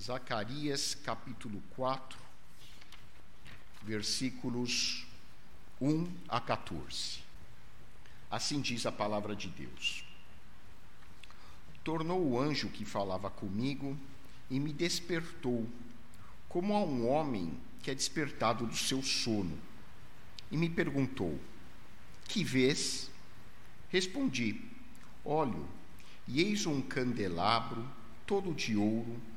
Zacarias capítulo 4, versículos 1 a 14. Assim diz a palavra de Deus. Tornou o anjo que falava comigo e me despertou, como a um homem que é despertado do seu sono, e me perguntou: Que vês? Respondi: Olho, e eis um candelabro todo de ouro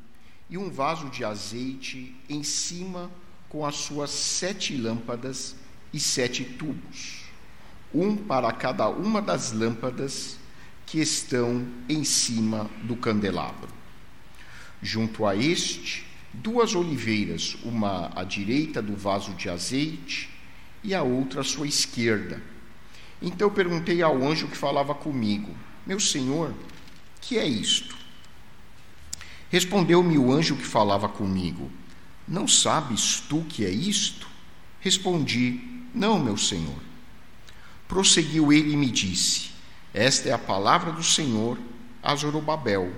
e um vaso de azeite em cima com as suas sete lâmpadas e sete tubos, um para cada uma das lâmpadas que estão em cima do candelabro. Junto a este, duas oliveiras, uma à direita do vaso de azeite e a outra à sua esquerda. Então perguntei ao anjo que falava comigo: Meu senhor, que é isto? Respondeu-me o anjo que falava comigo: Não sabes tu que é isto? Respondi: Não, meu senhor. Prosseguiu ele e me disse: Esta é a palavra do Senhor a Zorobabel,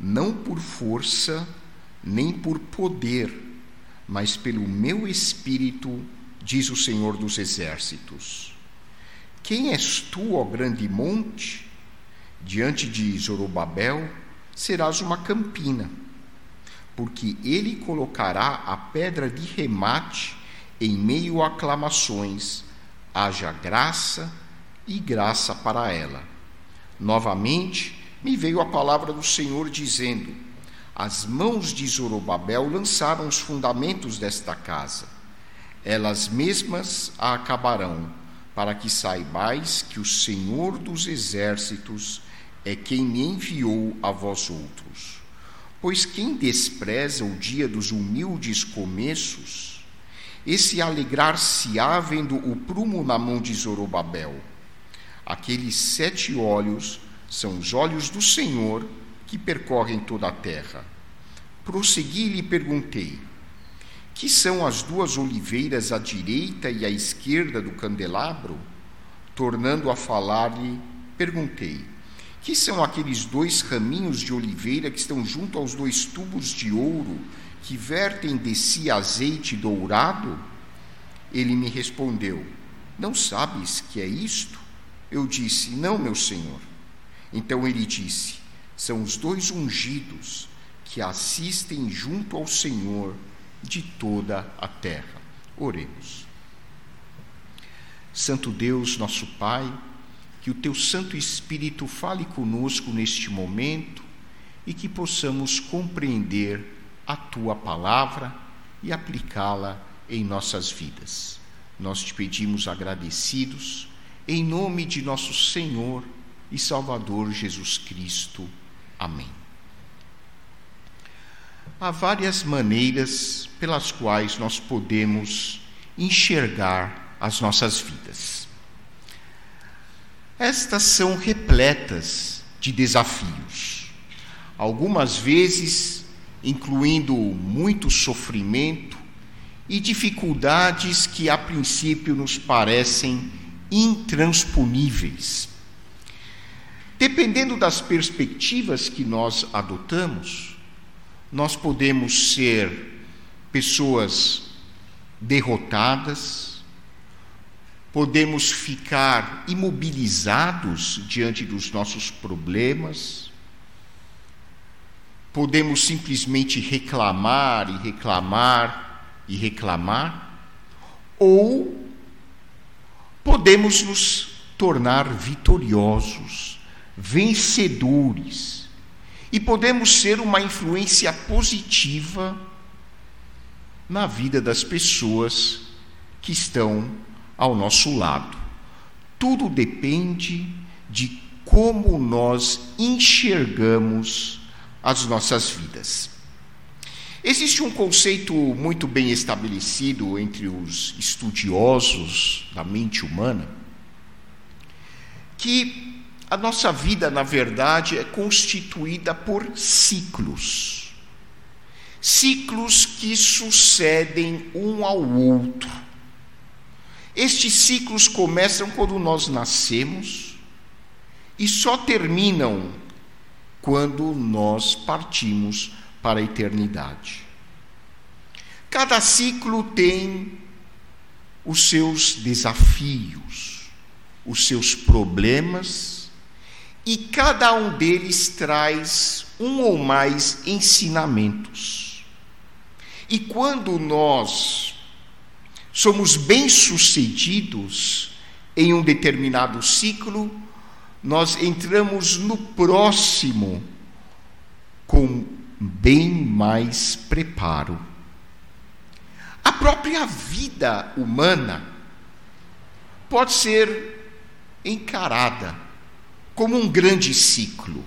não por força nem por poder, mas pelo meu espírito, diz o Senhor dos exércitos. Quem és tu, ó grande monte? Diante de Zorobabel, serás uma campina, porque ele colocará a pedra de remate em meio a aclamações, haja graça e graça para ela. Novamente me veio a palavra do Senhor dizendo: As mãos de Zorobabel lançaram os fundamentos desta casa. Elas mesmas a acabarão, para que saibais que o Senhor dos exércitos é quem me enviou a vós outros. Pois quem despreza o dia dos humildes começos, esse alegrar-se-á vendo o prumo na mão de Zorobabel. Aqueles sete olhos são os olhos do Senhor que percorrem toda a terra. Prossegui e lhe perguntei: Que são as duas oliveiras à direita e à esquerda do candelabro? Tornando a falar-lhe, perguntei: que são aqueles dois raminhos de oliveira que estão junto aos dois tubos de ouro que vertem de si azeite dourado? Ele me respondeu: Não sabes que é isto? Eu disse: Não, meu senhor. Então ele disse: São os dois ungidos que assistem junto ao Senhor de toda a terra. Oremos. Santo Deus, nosso Pai, que o teu Santo Espírito fale conosco neste momento e que possamos compreender a tua palavra e aplicá-la em nossas vidas. Nós te pedimos agradecidos, em nome de nosso Senhor e Salvador Jesus Cristo. Amém. Há várias maneiras pelas quais nós podemos enxergar as nossas vidas. Estas são repletas de desafios, algumas vezes incluindo muito sofrimento e dificuldades que a princípio nos parecem intransponíveis. Dependendo das perspectivas que nós adotamos, nós podemos ser pessoas derrotadas, podemos ficar imobilizados diante dos nossos problemas, podemos simplesmente reclamar e reclamar e reclamar, ou podemos nos tornar vitoriosos, vencedores, e podemos ser uma influência positiva na vida das pessoas que estão ao nosso lado. Tudo depende de como nós enxergamos as nossas vidas. Existe um conceito muito bem estabelecido entre os estudiosos da mente humana, que a nossa vida, na verdade, é constituída por ciclos. Ciclos que sucedem um ao outro estes ciclos começam quando nós nascemos e só terminam quando nós partimos para a eternidade. Cada ciclo tem os seus desafios, os seus problemas, e cada um deles traz um ou mais ensinamentos. E quando nós somos bem-sucedidos em um determinado ciclo, nós entramos no próximo com bem mais preparo. A própria vida humana pode ser encarada como um grande ciclo.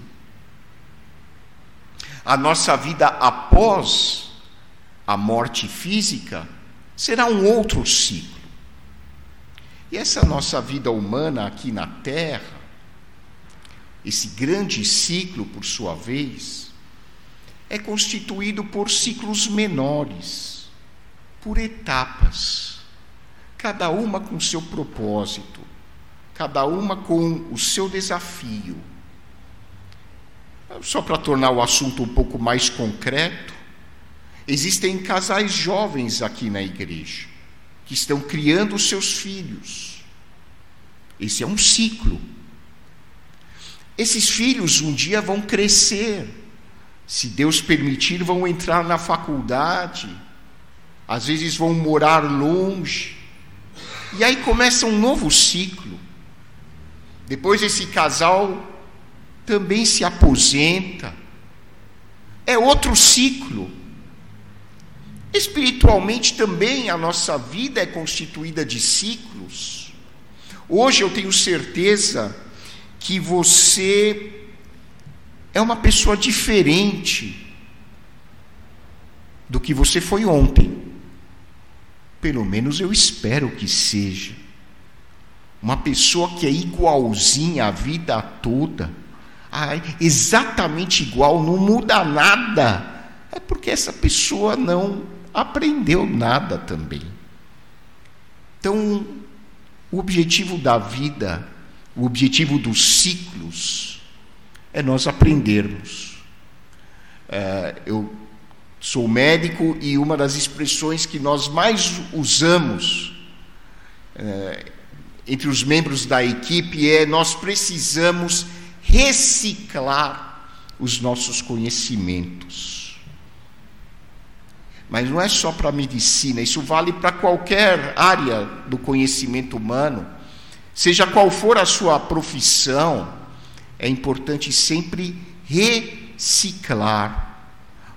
A nossa vida após a morte física será um outro ciclo. E essa nossa vida humana aqui na Terra, esse grande ciclo, por sua vez, é constituído por ciclos menores, por etapas, cada uma com seu propósito, cada uma com o seu desafio. Só para tornar o assunto um pouco mais concreto, existem casais jovens aqui na igreja que estão criando seus filhos. Esse é um ciclo. Esses filhos um dia vão crescer, se Deus permitir, vão entrar na faculdade, às vezes vão morar longe, e aí começa um novo ciclo. Depois esse casal também se aposenta, é outro ciclo. Espiritualmente também a nossa vida é constituída de ciclos. Hoje eu tenho certeza que você é uma pessoa diferente do que você foi ontem. Pelo menos eu espero que seja. Uma pessoa que é igualzinha a vida toda, exatamente igual, não muda nada. É porque essa pessoa não aprendeu nada também. Então, o objetivo da vida o objetivo dos ciclos é nós aprendermos. É, eu sou médico e uma das expressões que nós mais usamos é, entre os membros da equipe é: nós precisamos reciclar os nossos conhecimentos. Mas não é só para a medicina, isso vale para qualquer área do conhecimento humano. Seja qual for a sua profissão, é importante sempre reciclar,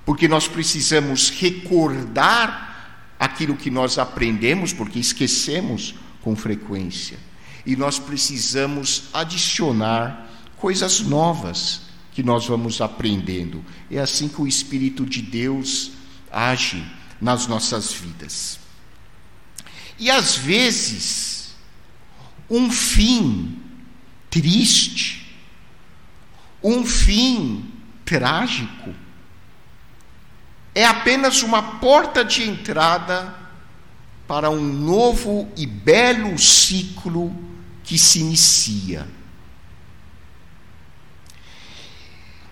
porque nós precisamos recordar aquilo que nós aprendemos, porque esquecemos com frequência, e nós precisamos adicionar coisas novas que nós vamos aprendendo. É assim que o Espírito de Deus age nas nossas vidas. E às vezes, um fim triste, um fim trágico, é apenas uma porta de entrada para um novo e belo ciclo que se inicia.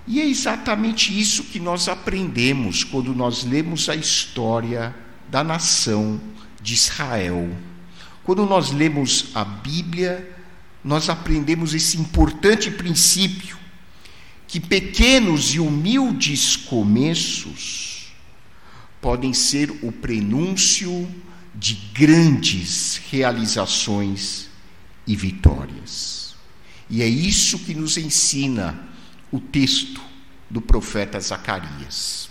E é exatamente isso que nós aprendemos quando nós lemos a história da nação de Israel. Quando nós lemos a Bíblia, nós aprendemos esse importante princípio que pequenos e humildes começos podem ser o prenúncio de grandes realizações e vitórias. E é isso que nos ensina o texto do profeta Zacarias.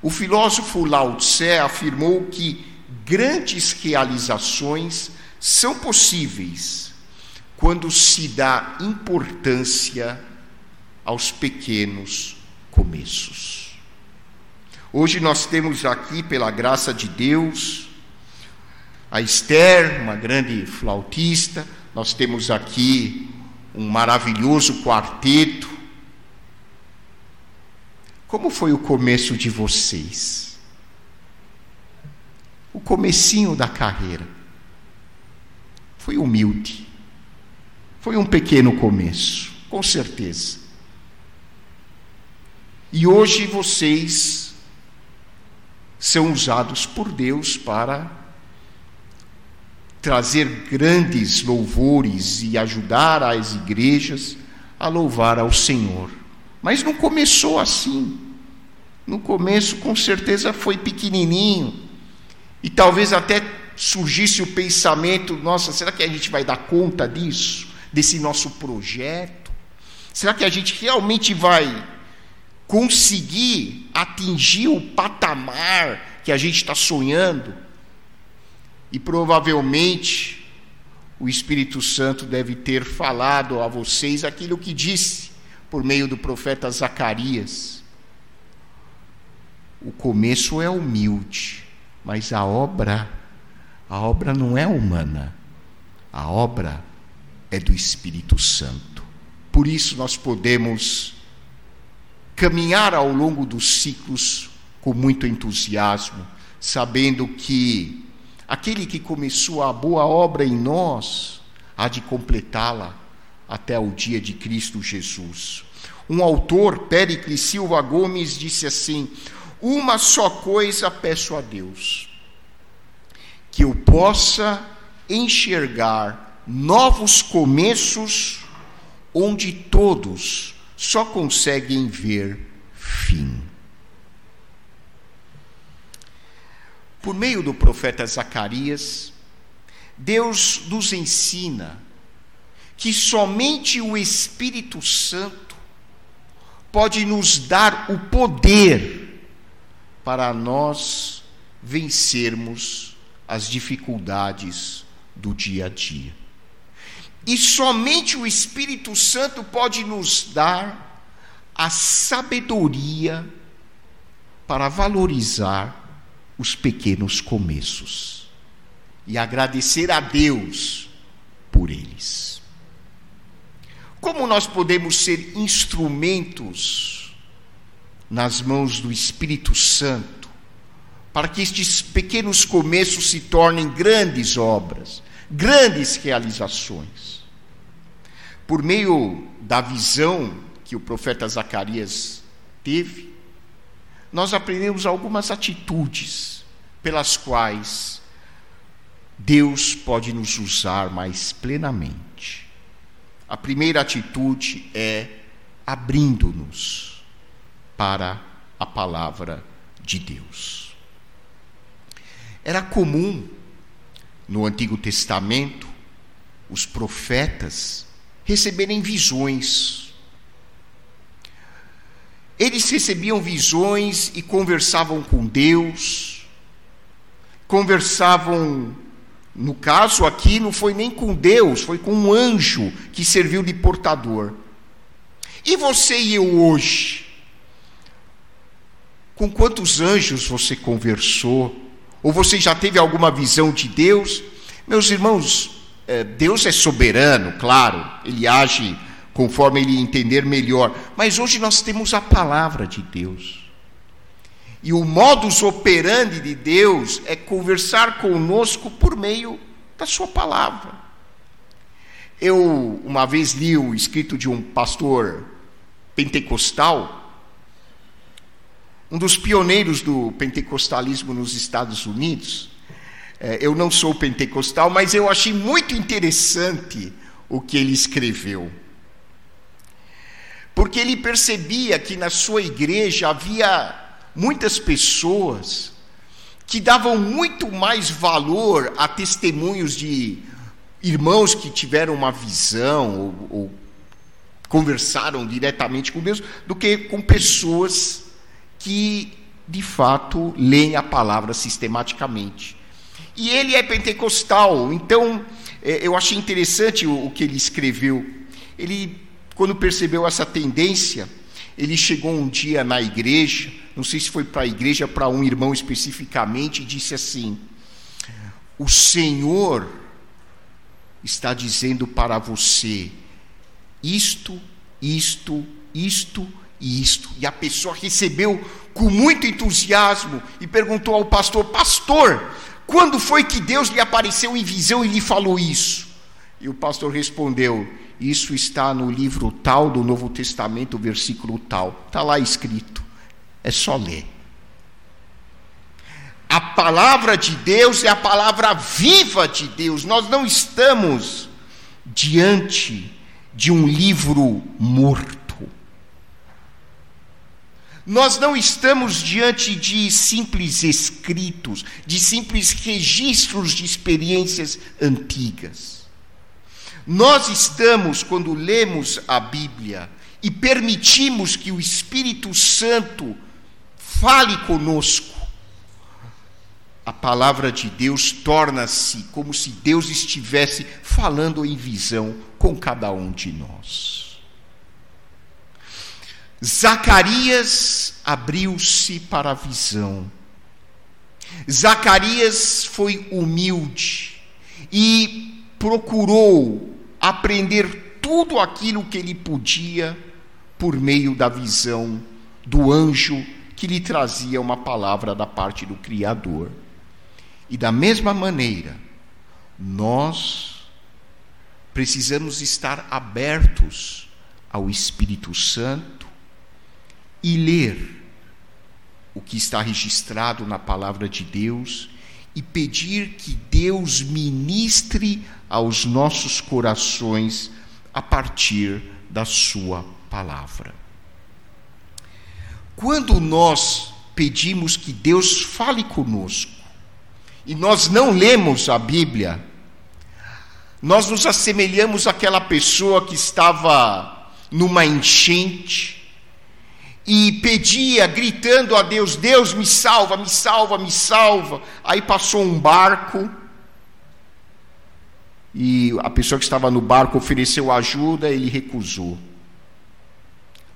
O filósofo Lao Tse afirmou que grandes realizações são possíveis quando se dá importância aos pequenos começos. Hoje nós temos aqui, pela graça de Deus, a Esther, uma grande flautista, nós temos aqui um maravilhoso quarteto. Como foi o começo de vocês? o comecinho da carreira. Foi humilde. Foi um pequeno começo, com certeza. E hoje vocês são usados por Deus para trazer grandes louvores e ajudar as igrejas a louvar ao Senhor. Mas não começou assim. No começo, com certeza, foi pequenininho. E talvez até surgisse o pensamento: nossa, será que a gente vai dar conta disso? Desse nosso projeto? Será que a gente realmente vai conseguir atingir o patamar que a gente está sonhando? E provavelmente o Espírito Santo deve ter falado a vocês aquilo que disse por meio do profeta Zacarias. O começo é humilde, mas a obra, a obra não é humana. A obra é do Espírito Santo. Por isso nós podemos caminhar ao longo dos ciclos com muito entusiasmo, sabendo que Aquele que começou a boa obra em nós há de completá-la até o dia de Cristo Jesus. Um autor, Pericles Silva Gomes, disse assim: Uma só coisa peço a Deus, que eu possa enxergar novos começos onde todos só conseguem ver fim. por meio do profeta Zacarias, Deus nos ensina que somente o Espírito Santo pode nos dar o poder para nós vencermos as dificuldades do dia a dia. E somente o Espírito Santo pode nos dar a sabedoria para valorizar os pequenos começos e agradecer a Deus por eles. Como nós podemos ser instrumentos nas mãos do Espírito Santo para que estes pequenos começos se tornem grandes obras, grandes realizações? Por meio da visão que o profeta Zacarias teve, nós aprendemos algumas atitudes pelas quais Deus pode nos usar mais plenamente. A primeira atitude é abrindo-nos para a palavra de Deus. Era comum no Antigo Testamento os profetas receberem visões eles recebiam visões e conversavam com Deus, conversavam, no caso aqui, não foi nem com Deus, foi com um anjo que serviu de portador. E você e eu hoje? Com quantos anjos você conversou? Ou você já teve alguma visão de Deus? Meus irmãos, eh, Deus é soberano, claro, ele age conforme ele entender melhor. Mas hoje nós temos a palavra de Deus. E o modus operandi de Deus é conversar conosco por meio da Sua palavra. Eu, uma vez, li o escrito de um pastor pentecostal, um dos pioneiros do pentecostalismo nos Estados Unidos. É, eu não sou pentecostal, mas eu achei muito interessante o que ele escreveu porque ele percebia que na sua igreja havia muitas pessoas que davam muito mais valor a testemunhos de irmãos que tiveram uma visão ou, ou conversaram diretamente com Deus do que com pessoas que de fato leem a palavra sistematicamente. E ele é pentecostal, então é, eu achei interessante o, o que ele escreveu. Ele quando percebeu essa tendência, ele chegou um dia na igreja, não sei se foi para a igreja, para um irmão especificamente, e disse assim: O Senhor está dizendo para você isto, isto, isto e isto. E a pessoa recebeu com muito entusiasmo e perguntou ao pastor: Pastor, quando foi que Deus lhe apareceu em visão e lhe falou isso? E o pastor respondeu: isso está no livro tal do Novo Testamento, versículo tal. Está lá escrito. é só ler. A palavra de Deus é a palavra viva de Deus. Nós não estamos diante de um livro morto. Nós não estamos diante de simples escritos, de simples registros de experiências antigas. Nós estamos, quando lemos a Bíblia e permitimos que o Espírito Santo fale conosco, a palavra de Deus torna-se como se Deus estivesse falando em visão com cada um de nós. Zacarias abriu-se para a visão. Zacarias foi humilde e procurou aprender tudo aquilo que ele podia por meio da visão do anjo que lhe trazia uma palavra da parte do Criador. E da mesma maneira, nós precisamos estar abertos ao Espírito Santo e ler o que está registrado na palavra de Deus e pedir que Deus ministre aos nossos corações a partir da Sua palavra. Quando nós pedimos que Deus fale conosco, e nós não lemos a Bíblia, nós nos assemelhamos àquela pessoa que estava numa enchente e pedia, gritando a Deus: Deus me salva, me salva, me salva. Aí passou um barco e a pessoa que estava no barco ofereceu ajuda, ele recusou.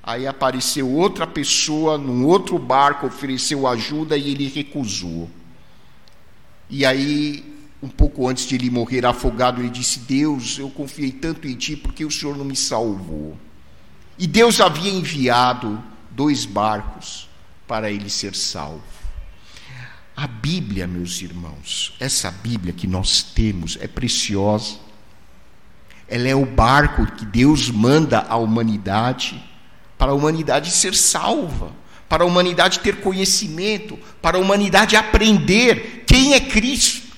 Aí apareceu outra pessoa num outro barco, ofereceu ajuda e ele recusou. E aí, um pouco antes de ele morrer afogado, ele disse: Deus, eu confiei tanto em ti porque o Senhor não me salvou. E Deus havia enviado dois barcos para ele ser salvo. A Bíblia, meus irmãos, essa Bíblia que nós temos é preciosa. Ela é o barco que Deus manda à humanidade para a humanidade ser salva para a humanidade ter conhecimento, para a humanidade aprender quem é Cristo,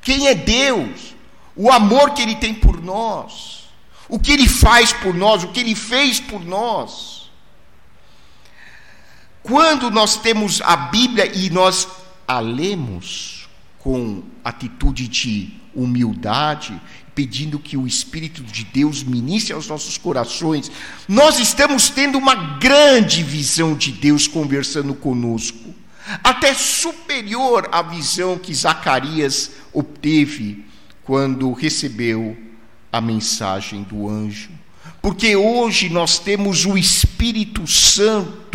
quem é Deus, o amor que Ele tem por nós, o que Ele faz por nós, o que Ele fez por nós. Quando nós temos a Bíblia e nós a lemos com atitude de humildade pedindo que o Espírito de Deus ministre aos nossos corações, nós estamos tendo uma grande visão de Deus conversando conosco, até superior à visão que Zacarias obteve quando recebeu a mensagem do anjo. Porque hoje nós temos o Espírito Santo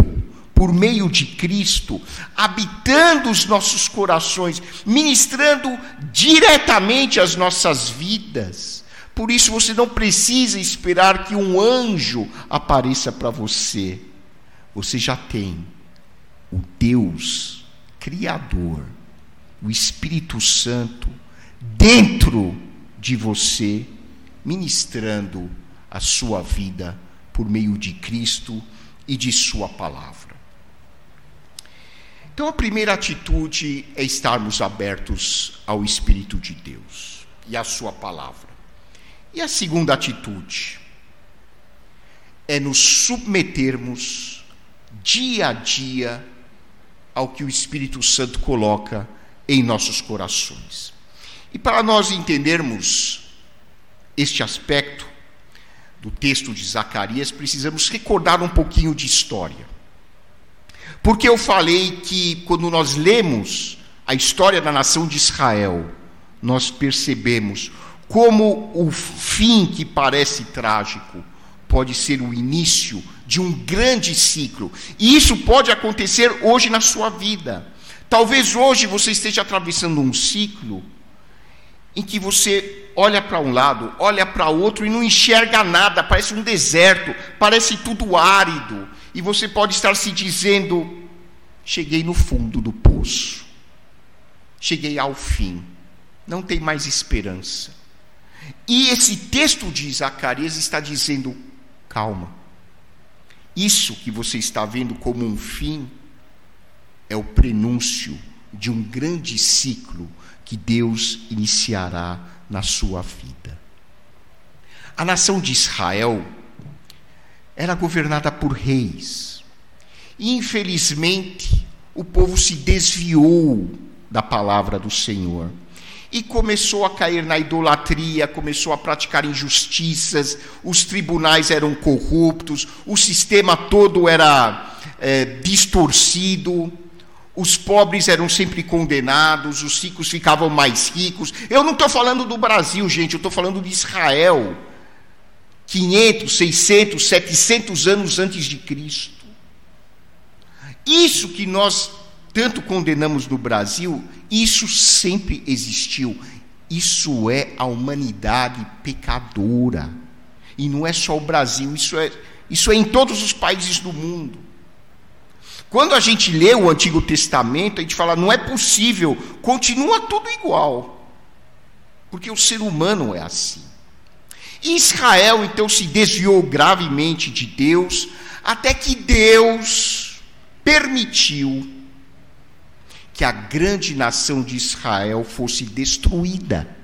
por meio de Cristo, habitando os nossos corações, ministrando diretamente as nossas vidas. Por isso você não precisa esperar que um anjo apareça para você. Você já tem o Deus Criador, o Espírito Santo, dentro de você, ministrando a sua vida por meio de Cristo e de Sua palavra. Então, a primeira atitude é estarmos abertos ao Espírito de Deus e à Sua palavra. E a segunda atitude é nos submetermos dia a dia ao que o Espírito Santo coloca em nossos corações. E para nós entendermos este aspecto do texto de Zacarias, precisamos recordar um pouquinho de história. Porque eu falei que quando nós lemos a história da nação de Israel, nós percebemos como o fim que parece trágico pode ser o início de um grande ciclo. E isso pode acontecer hoje na sua vida. Talvez hoje você esteja atravessando um ciclo em que você olha para um lado, olha para outro e não enxerga nada, parece um deserto, parece tudo árido. E você pode estar se dizendo: cheguei no fundo do poço, cheguei ao fim, não tem mais esperança. E esse texto de Zacarias está dizendo: calma, isso que você está vendo como um fim é o prenúncio de um grande ciclo que Deus iniciará na sua vida. A nação de Israel era governada por reis. Infelizmente, o povo se desviou da palavra do Senhor e começou a cair na idolatria, começou a praticar injustiças, os tribunais eram corruptos, o sistema todo era é, distorcido, os pobres eram sempre condenados, os ricos ficavam mais ricos. Eu não estou falando do Brasil, gente, eu estou falando de Israel. 500, 600, 700 anos antes de Cristo. Isso que nós tanto condenamos no Brasil, isso sempre existiu. Isso é a humanidade pecadora. E não é só o Brasil, isso é, isso é em todos os países do mundo. Quando a gente lê o Antigo Testamento, a gente fala, não é possível, continua tudo igual. Porque o ser humano é assim. Israel então se desviou gravemente de Deus, até que Deus permitiu que a grande nação de Israel fosse destruída.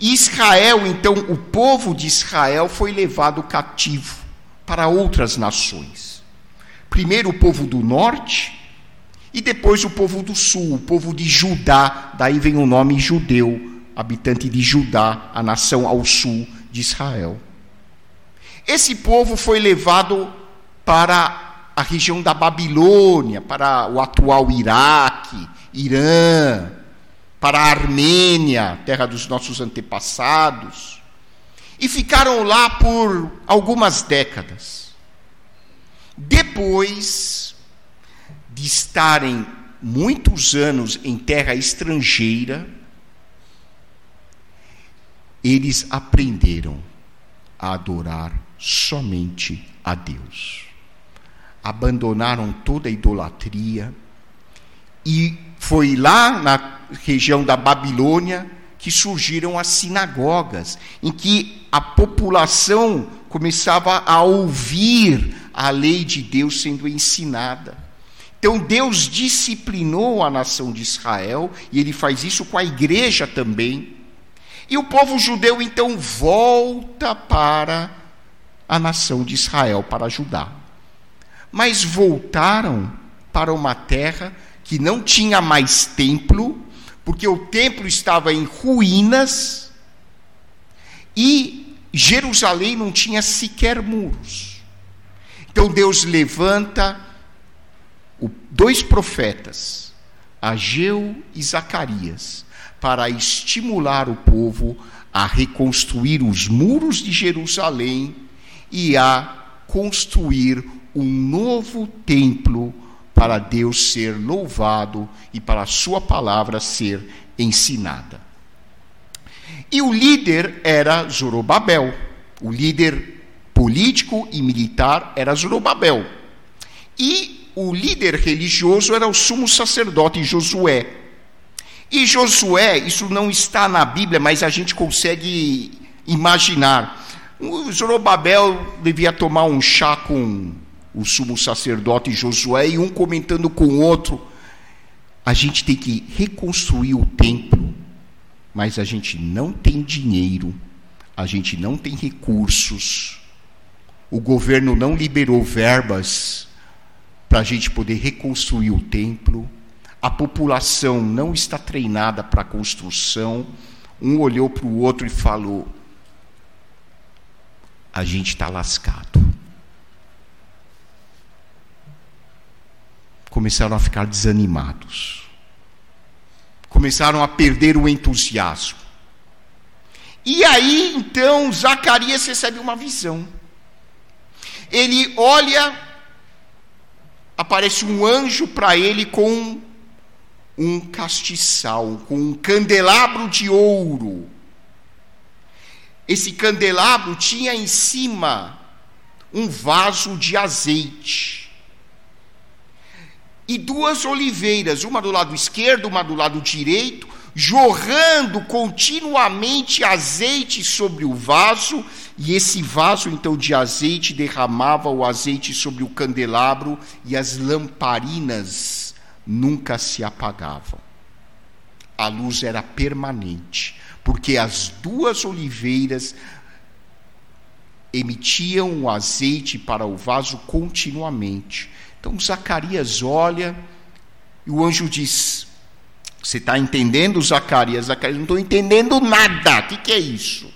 Israel, então, o povo de Israel foi levado cativo para outras nações. Primeiro o povo do norte e depois o povo do sul, o povo de Judá, daí vem o nome judeu, habitante de Judá, a nação ao sul de Israel. Esse povo foi levado para a região da Babilônia, para o atual Iraque, Irã, para a Armênia, terra dos nossos antepassados, e ficaram lá por algumas décadas. Depois de estarem muitos anos em terra estrangeira, eles aprenderam a adorar somente a Deus. Abandonaram toda a idolatria e foi lá na região da Babilônia que surgiram as sinagogas, em que a população começava a ouvir a lei de Deus sendo ensinada. Então Deus disciplinou a nação de Israel, e ele faz isso com a igreja também e o povo judeu então volta para a nação de Israel, para Judá. Mas voltaram para uma terra que não tinha mais templo, porque o templo estava em ruínas e Jerusalém não tinha sequer muros. Então Deus levanta dois profetas, Ageu e Zacarias, para estimular o povo a reconstruir os muros de Jerusalém e a construir um novo templo para Deus ser louvado e para a sua palavra ser ensinada. E o líder era Zorobabel, o líder político e militar era Zorobabel. E o líder religioso era o sumo sacerdote Josué. E Josué, isso não está na Bíblia, mas a gente consegue imaginar. O Zorobabel devia tomar um chá com o sumo sacerdote Josué e um comentando com o outro. A gente tem que reconstruir o templo, mas a gente não tem dinheiro, a gente não tem recursos, o governo não liberou verbas para a gente poder reconstruir o templo a população não está treinada para a construção. Um olhou para o outro e falou: a gente está lascado. Começaram a ficar desanimados. Começaram a perder o entusiasmo. E aí, então, Zacarias recebe uma visão. Ele olha, aparece um anjo para ele com um castiçal com um candelabro de ouro. Esse candelabro tinha em cima um vaso de azeite. E duas oliveiras, uma do lado esquerdo, uma do lado direito, jorrando continuamente azeite sobre o vaso, e esse vaso então de azeite derramava o azeite sobre o candelabro, e as lamparinas nunca se apagavam. A luz era permanente, porque as duas oliveiras emitiam o azeite para o vaso continuamente. Então Zacarias olha e o anjo diz: Você está entendendo, Zacarias? Zacarias, não estou entendendo nada. O que, que é isso?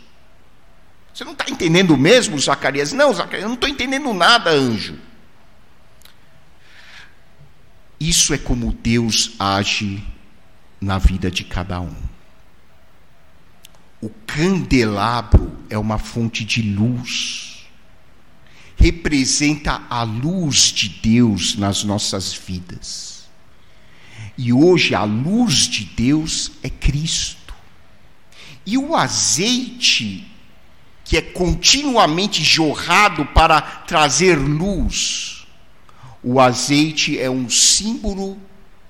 Você não está entendendo mesmo, Zacarias? Não, Zacarias, eu não estou entendendo nada, anjo. Isso é como Deus age na vida de cada um. O candelabro é uma fonte de luz, representa a luz de Deus nas nossas vidas. E hoje a luz de Deus é Cristo. E o azeite, que é continuamente jorrado para trazer luz, o azeite é um símbolo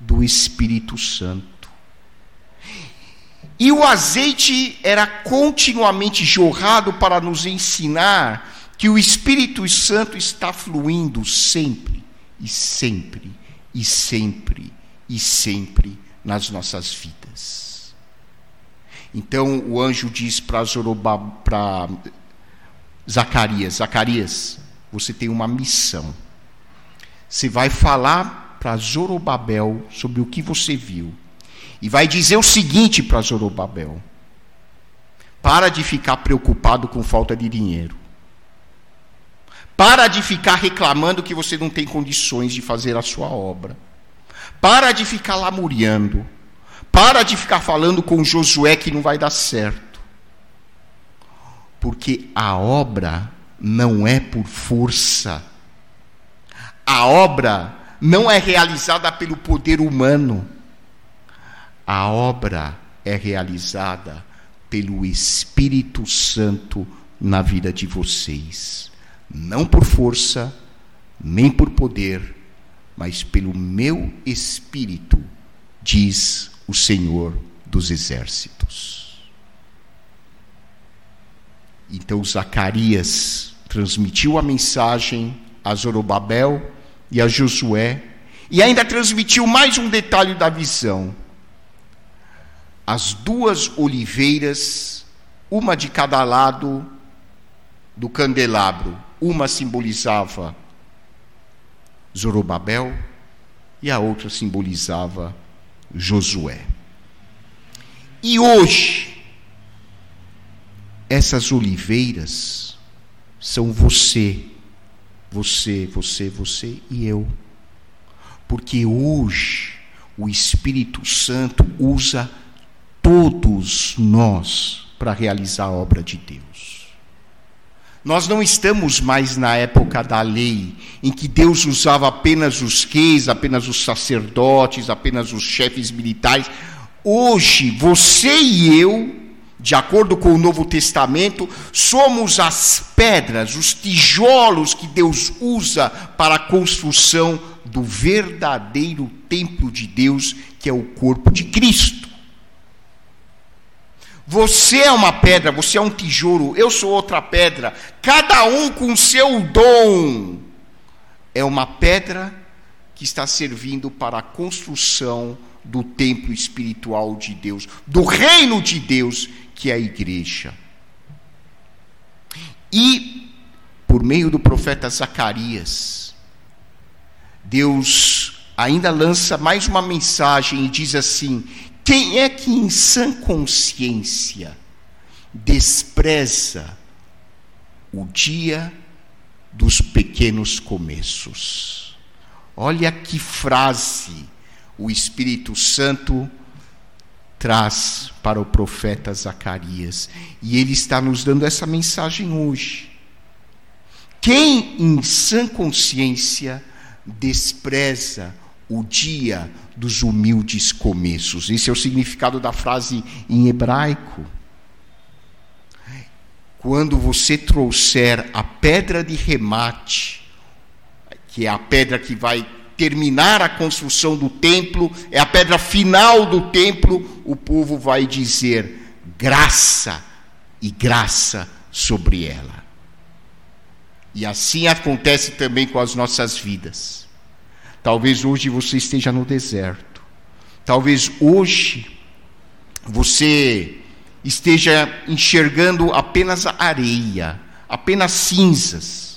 do Espírito Santo. E o azeite era continuamente jorrado para nos ensinar que o Espírito Santo está fluindo sempre, e sempre, e sempre, e sempre nas nossas vidas. Então o anjo diz para Zacarias: Zacarias, você tem uma missão. Você vai falar para Zorobabel sobre o que você viu e vai dizer o seguinte para Zorobabel: para de ficar preocupado com falta de dinheiro. Para de ficar reclamando que você não tem condições de fazer a sua obra. Para de ficar lamuriando. Para de ficar falando com Josué que não vai dar certo. Porque a obra não é por força. A obra não é realizada pelo poder humano a obra é realizada pelo Espírito Santo na vida de vocês. Não por força, nem por poder, mas pelo meu Espírito, diz o Senhor dos Exércitos. Então Zacarias transmitiu a mensagem a Zorobabel e a Josué, e ainda transmitiu mais um detalhe da visão as duas oliveiras, uma de cada lado do candelabro. Uma simbolizava Zorobabel e a outra simbolizava Josué. E hoje, essas oliveiras são você, você, você, você e eu. Porque hoje o Espírito Santo usa todos nós para realizar a obra de Deus. Nós não estamos mais na época da lei, em que Deus usava apenas os reis, apenas os sacerdotes, apenas os chefes militares. Hoje, você e eu, de acordo com o Novo Testamento, somos as pedras, os tijolos que Deus usa para a construção do verdadeiro templo de Deus, que é o corpo de Cristo. Você é uma pedra, você é um tijolo, eu sou outra pedra, cada um com seu dom. É uma pedra que está servindo para a construção do templo espiritual de Deus, do reino de Deus, que é a igreja. E, por meio do profeta Zacarias, Deus ainda lança mais uma mensagem e diz assim: quem é que em sã consciência despreza o dia dos pequenos começos? Olha que frase o Espírito Santo traz para o profeta Zacarias. E ele está nos dando essa mensagem hoje. Quem em sã consciência despreza o dia dos humildes começos. Esse é o significado da frase em hebraico. Quando você trouxer a pedra de remate, que é a pedra que vai terminar a construção do templo, é a pedra final do templo, o povo vai dizer graça e graça sobre ela. E assim acontece também com as nossas vidas. Talvez hoje você esteja no deserto. Talvez hoje você esteja enxergando apenas areia, apenas cinzas.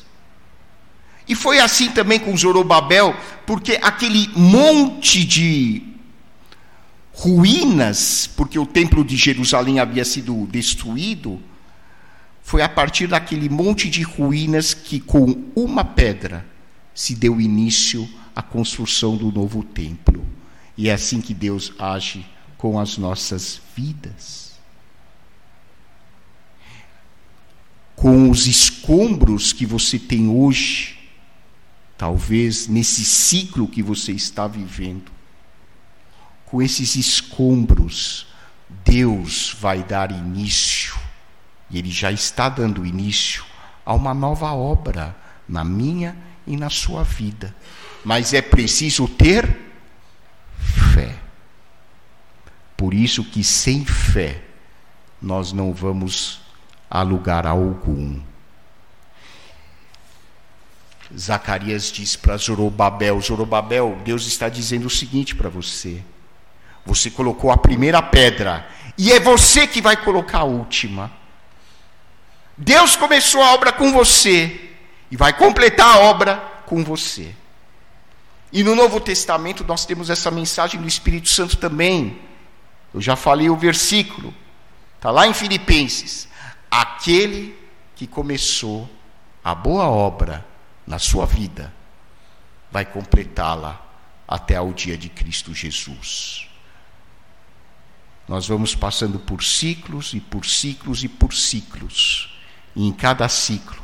E foi assim também com Zorobabel, porque aquele monte de ruínas, porque o templo de Jerusalém havia sido destruído, foi a partir daquele monte de ruínas que, com uma pedra, se deu início à construção do novo templo. E é assim que Deus age com as nossas vidas. Com os escombros que você tem hoje, talvez nesse ciclo que você está vivendo, com esses escombros, Deus vai dar início e ele já está dando início a uma nova obra na minha e na sua vida. Mas é preciso ter fé. Por isso que sem fé nós não vamos a lugar algum. Zacarias diz para Zorobabel: Zorobabel, Deus está dizendo o seguinte para você. Você colocou a primeira pedra, e é você que vai colocar a última. Deus começou a obra com você e vai completar a obra com você. E no Novo Testamento nós temos essa mensagem do Espírito Santo também. Eu já falei o versículo, está lá em Filipenses. Aquele que começou a boa obra na sua vida vai completá-la até ao dia de Cristo Jesus. Nós vamos passando por ciclos e por ciclos e por ciclos. E em cada ciclo,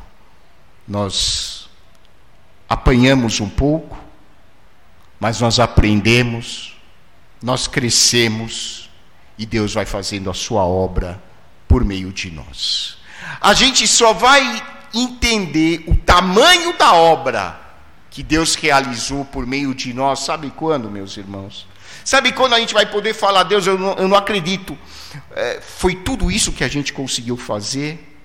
nós apanhamos um pouco, mas nós aprendemos, nós crescemos e Deus vai fazendo a sua obra por meio de nós. A gente só vai entender o tamanho da obra que Deus realizou por meio de nós, sabe quando, meus irmãos? Sabe quando a gente vai poder falar, Deus, eu não, eu não acredito, é, foi tudo isso que a gente conseguiu fazer?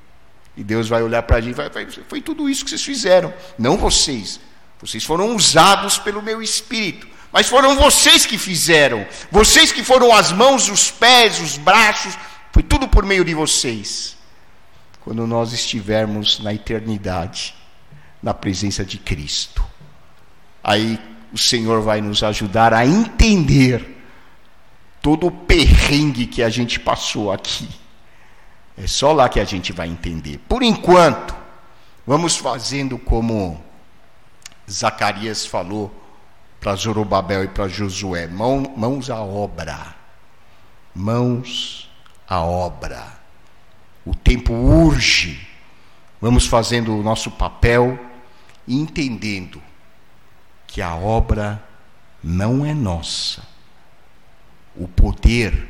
E Deus vai olhar para a gente e vai, vai, foi tudo isso que vocês fizeram, não vocês. Vocês foram usados pelo meu espírito, mas foram vocês que fizeram, vocês que foram as mãos, os pés, os braços, foi tudo por meio de vocês. Quando nós estivermos na eternidade, na presença de Cristo, aí o Senhor vai nos ajudar a entender todo o perrengue que a gente passou aqui é só lá que a gente vai entender. Por enquanto, vamos fazendo como Zacarias falou para Zorobabel e para Josué: mão, mãos à obra. Mãos à obra. O tempo urge. Vamos fazendo o nosso papel e entendendo que a obra não é nossa. O poder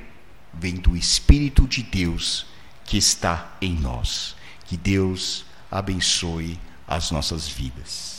vem do Espírito de Deus que está em nós. Que Deus abençoe as nossas vidas.